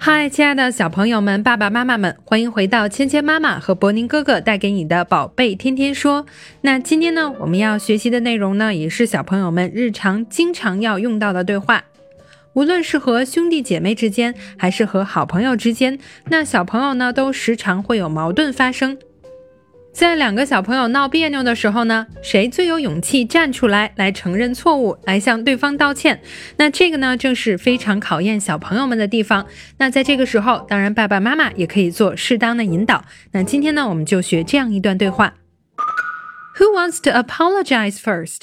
嗨，亲爱的小朋友们、爸爸妈妈们，欢迎回到芊芊妈妈和博宁哥哥带给你的宝贝天天说。那今天呢，我们要学习的内容呢，也是小朋友们日常经常要用到的对话，无论是和兄弟姐妹之间，还是和好朋友之间，那小朋友呢，都时常会有矛盾发生。在两个小朋友闹别扭的时候呢，谁最有勇气站出来来承认错误，来向对方道歉？那这个呢，正是非常考验小朋友们的地方。那在这个时候，当然爸爸妈妈也可以做适当的引导。那今天呢，我们就学这样一段对话：Who wants to apologize first?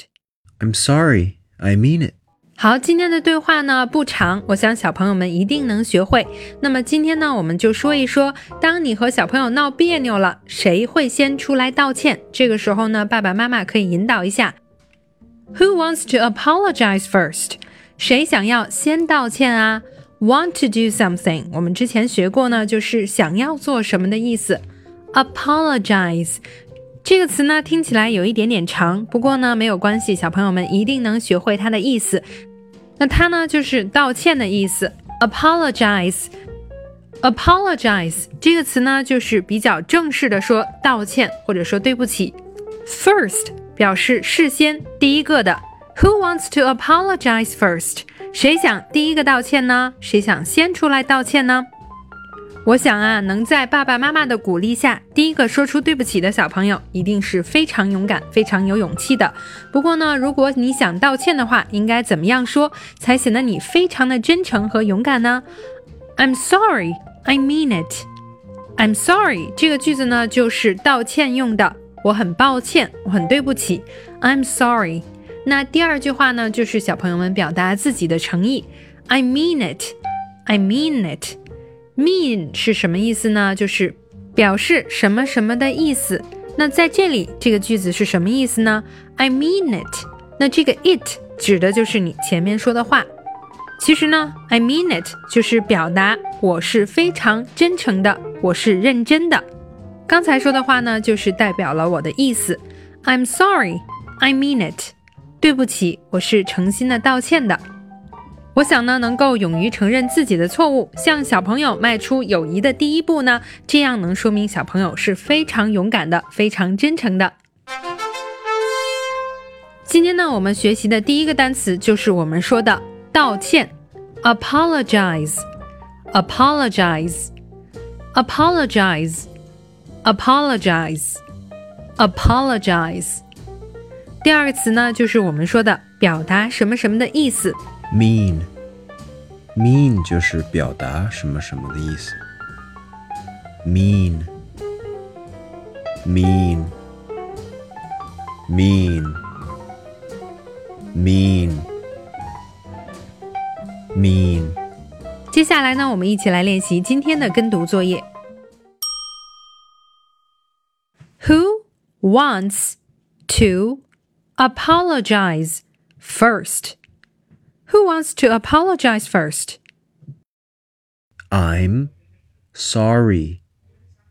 I'm sorry, I mean it. 好，今天的对话呢不长，我想小朋友们一定能学会。那么今天呢，我们就说一说，当你和小朋友闹别扭了，谁会先出来道歉？这个时候呢，爸爸妈妈可以引导一下。Who wants to apologize first？谁想要先道歉啊？Want to do something？我们之前学过呢，就是想要做什么的意思。Apologize。这个词呢，听起来有一点点长，不过呢，没有关系，小朋友们一定能学会它的意思。那它呢，就是道歉的意思。apologize，apologize 这个词呢，就是比较正式的说道歉或者说对不起。First 表示事先第一个的。Who wants to apologize first？谁想第一个道歉呢？谁想先出来道歉呢？我想啊，能在爸爸妈妈的鼓励下，第一个说出对不起的小朋友，一定是非常勇敢、非常有勇气的。不过呢，如果你想道歉的话，应该怎么样说才显得你非常的真诚和勇敢呢？I'm sorry, I mean it. I'm sorry 这个句子呢，就是道歉用的。我很抱歉，我很对不起。I'm sorry。那第二句话呢，就是小朋友们表达自己的诚意。I mean it, I mean it. Mean 是什么意思呢？就是表示什么什么的意思。那在这里这个句子是什么意思呢？I mean it。那这个 it 指的就是你前面说的话。其实呢，I mean it 就是表达我是非常真诚的，我是认真的。刚才说的话呢，就是代表了我的意思。I'm sorry, I mean it。对不起，我是诚心的道歉的。我想呢，能够勇于承认自己的错误，向小朋友迈出友谊的第一步呢，这样能说明小朋友是非常勇敢的，非常真诚的。今天呢，我们学习的第一个单词就是我们说的道歉，apologize，apologize，apologize，apologize，apologize。第二个词呢，就是我们说的表达什么什么的意思。mean mean 就是表达什么什么的意思。mean mean mean mean mean。接下来呢，我们一起来练习今天的跟读作业。Who wants to apologize first? Who wants to apologize first? I'm sorry.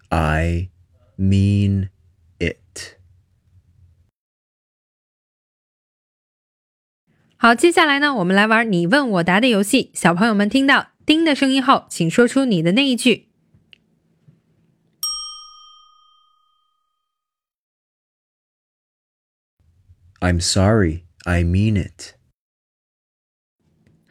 I mean it. 好，接下来呢，我们来玩你问我答的游戏。小朋友们听到“叮”的声音后，请说出你的那一句。I'm sorry. I mean it.